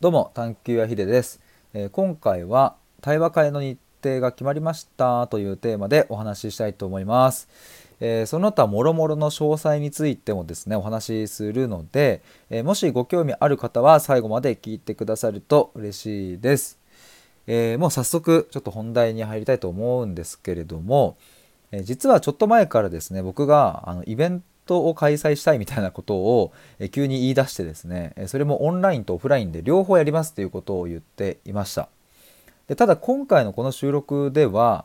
どうも探求やひでです、えー、今回は対話会の日程が決まりましたというテーマでお話ししたいと思います、えー、その他もろもろの詳細についてもですねお話しするので、えー、もしご興味ある方は最後まで聞いてくださると嬉しいです、えもう早速ちょっと本題に入りたいと思うんですけれども、え実はちょっと前からですね僕があのイベントを開催したいみたいなことを急に言い出してですねそれもオンラインとオフラインで両方やりますということを言っていましたでただ今回のこの収録では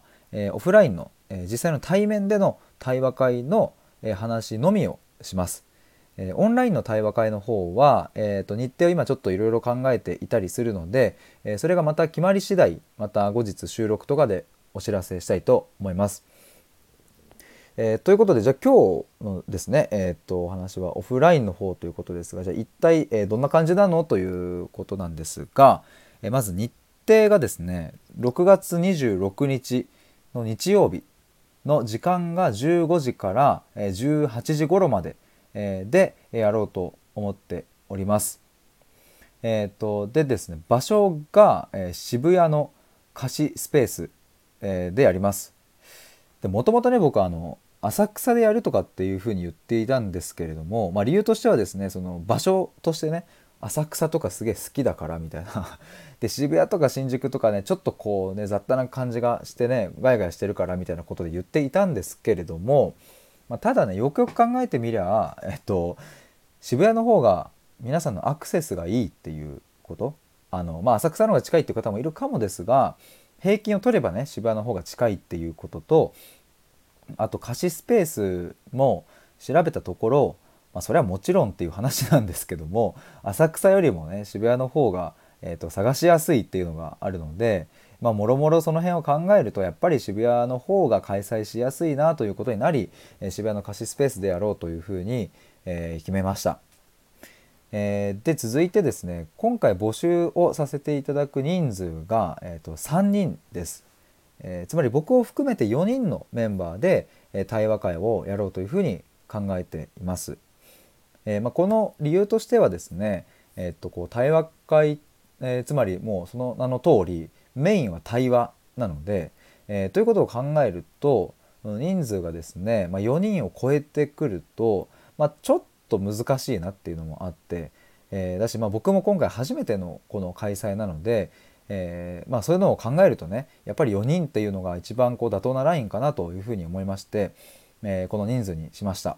オフラインの実際の対面での対話会の話のみをしますオンラインの対話会の方は、えー、と日程を今ちょっといろいろ考えていたりするのでそれがまた決まり次第また後日収録とかでお知らせしたいと思います。えー、ということでじゃあ今日のですね、えー、とお話はオフラインの方ということですがじゃあ一体、えー、どんな感じなのということなんですが、え、まず日程がですね6月26日の日曜日の時間が15時から18時頃までえでやろうと思っております。えーと、でですね場所がえ渋谷の貸しスペースえでやります。もともとね僕あの浅草でやるとかっていうふうに言っていたんですけれども、まあ、理由としてはですねその場所としてね浅草とかすげえ好きだからみたいな。で渋谷とか新宿とかねちょっとこうね雑多な感じがしてねガヤガヤしてるからみたいなことで言っていたんですけれども、まあ、ただねよくよく考えてみりゃえっと渋谷の方が皆さんのアクセスがいいっていうこと。あのまあ浅草の方が近いっていう方もいるかもですが平均を取ればね渋谷の方が近いっていうこととあと貸しスペースも調べたところ、まあ、それはもちろんっていう話なんですけども浅草よりもね渋谷の方が、えーと、探しやすいっていうのがあるのでまあもろもろその辺を考えるとやっぱり渋谷の方が開催しやすいなということになり、えー、渋谷の貸しスペースでやろうというふうに、えー、決めました。えー、で続いてですね今回募集をさせていただく人数が、えーと3人です。えー、つまり僕を含めて4人のメンバーで、えー、対話会をやろうというふうに考えています。えー、まあ、この理由としてはですね、え、っとこう対話会、えつまりもうその名の通りメインは対話なので、えということを考えると人数がですね、まあ、4人を超えてくると、まあ、ちょっと難しいなっていうのもあって、えだし、ま、僕も今回初めてのこの開催なので、えー、まあ、そういうのを考えるとねやっぱり4人っていうのが一番こう妥当なラインかなというふうに思いまして、えー、この人数にしました。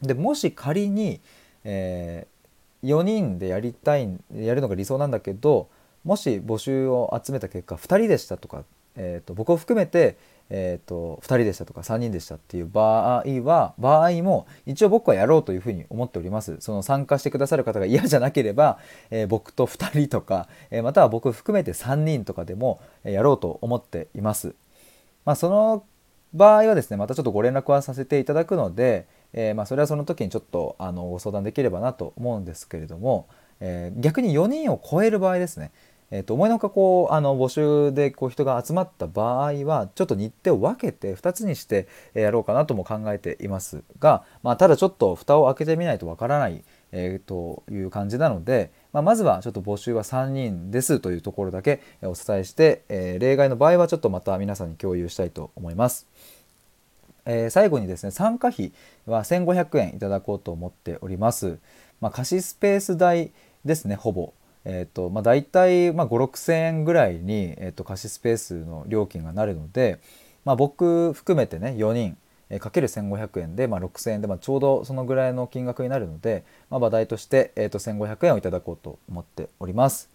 でもし仮に、えー、4人でやりたいやるのが理想なんだけどもし募集を集めた結果2人でしたとか、えーと僕を含めてえーと、2人でしたとか3人でしたっていう場合は場合も一応僕はやろうというふうに思っております。その参加してくださる方が嫌じゃなければ、えー、僕と2人とか、えー、または僕含めて3人とかでもやろうと思っています、まあ、その場合はですねまたちょっとご連絡はさせていただくので、えー、まあ、それはその時にちょっとあのご相談できればなと思うんですけれども、え逆に4人を超える場合ですね。えー、と思いのほかこうあの募集でこう人が集まった場合はちょっと日程を分けて2つにしてやろうかなとも考えていますが、まあ、ただちょっと蓋を開けてみないとわからない、えー、という感じなので、まあ、まずはちょっと募集は3人ですというところだけお伝えして、えー、例外の場合はちょっとまた皆さんに共有したいと思います。えー、最後にですね参加費は1500円いただこうと思っております。まあ、貸しスペース代ですねほぼえーとまあ、大体、まあ、5 6千円ぐらいに、えー、と貸しスペースの料金がなるので、まあ、僕含めてね4人かける1500円で、まあ、6000円で、まあ、ちょうどそのぐらいの金額になるので、まあ、場代として、えー、と1500円をいただこうと思っております。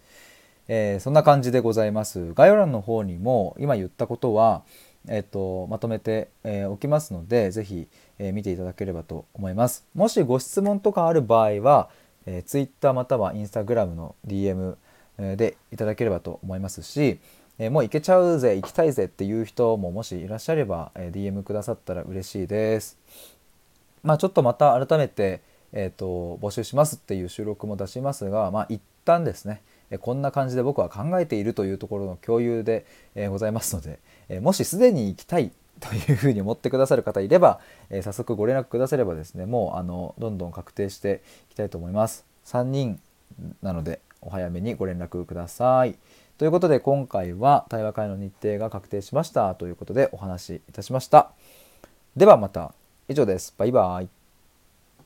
えー、そんな感じでございます。概要欄の方にも今言ったことは、えーと、まとめて、えー、おきますので是非、えー、見ていただければと思います。もしご質問とかある場合はえー、Twitter または Instagram の DM でいただければと思いますし、えー、もう行けちゃうぜ行きたいぜっていう人ももしいらっしゃれば、えー、DM くださったら嬉しいです。まあ、ちょっとまた改めて、えーと、募集しますっていう収録も出しますが、まあ、一旦ですねこんな感じで僕は考えているというところの共有で、えー、ございますので、えー、もしすでに行きたいというふうに思ってくださる方いれば、えー、早速ご連絡くださればですねもうあのどんどん確定していきたいと思います3人なのでお早めにご連絡ください。ということで今回は対話会の日程が確定しましたということでお話しいたしました。ではまた以上です。バイバイ。